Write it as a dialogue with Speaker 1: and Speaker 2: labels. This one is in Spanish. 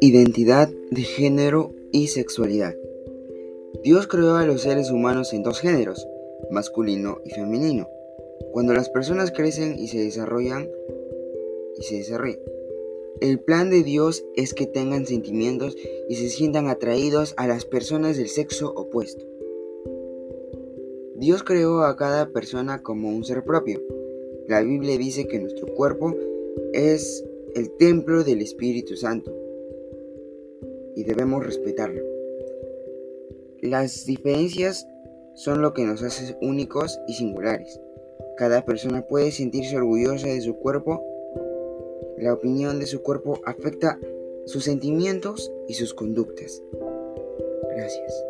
Speaker 1: Identidad de género y sexualidad. Dios creó a los seres humanos en dos géneros, masculino y femenino. Cuando las personas crecen y se desarrollan y se desarrollan, el plan de Dios es que tengan sentimientos y se sientan atraídos a las personas del sexo opuesto. Dios creó a cada persona como un ser propio. La Biblia dice que nuestro cuerpo es el templo del Espíritu Santo y debemos respetarlo. Las diferencias son lo que nos hace únicos y singulares. Cada persona puede sentirse orgullosa de su cuerpo. La opinión de su cuerpo afecta sus sentimientos y sus conductas. Gracias.